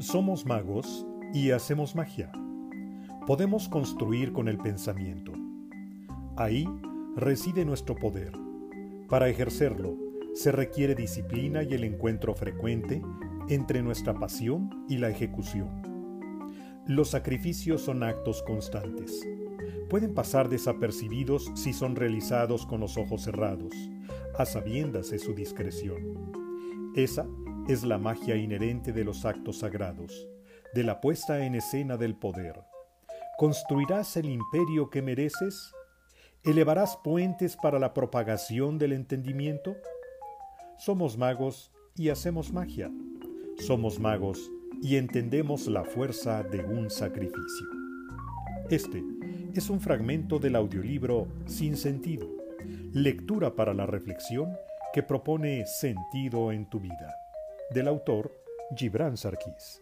Somos magos y hacemos magia. Podemos construir con el pensamiento. Ahí reside nuestro poder. Para ejercerlo, se requiere disciplina y el encuentro frecuente entre nuestra pasión y la ejecución. Los sacrificios son actos constantes. Pueden pasar desapercibidos si son realizados con los ojos cerrados, a su discreción. Esa es la magia inherente de los actos sagrados, de la puesta en escena del poder. ¿Construirás el imperio que mereces? ¿Elevarás puentes para la propagación del entendimiento? Somos magos y hacemos magia. Somos magos y entendemos la fuerza de un sacrificio. Este es un fragmento del audiolibro Sin Sentido, lectura para la reflexión que propone sentido en tu vida, del autor Gibran Sarkis.